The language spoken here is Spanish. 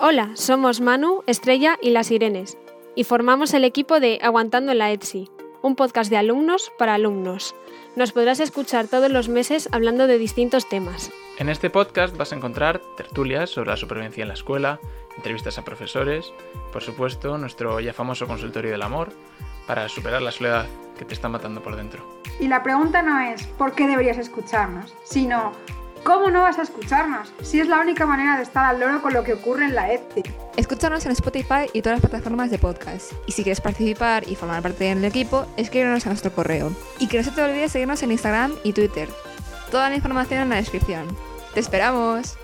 Hola, somos Manu, Estrella y las Irenes, y formamos el equipo de Aguantando en la ETSI, un podcast de alumnos para alumnos. Nos podrás escuchar todos los meses hablando de distintos temas. En este podcast vas a encontrar tertulias sobre la supervivencia en la escuela, entrevistas a profesores, por supuesto nuestro ya famoso consultorio del amor, para superar la soledad que te está matando por dentro. Y la pregunta no es ¿por qué deberías escucharnos? sino ¿Cómo no vas a escucharnos? Si es la única manera de estar al loro con lo que ocurre en la ETSI. Escúchanos en Spotify y todas las plataformas de podcast. Y si quieres participar y formar parte del equipo, escríbenos a nuestro correo. Y que no se te olvide seguirnos en Instagram y Twitter. Toda la información en la descripción. ¡Te esperamos!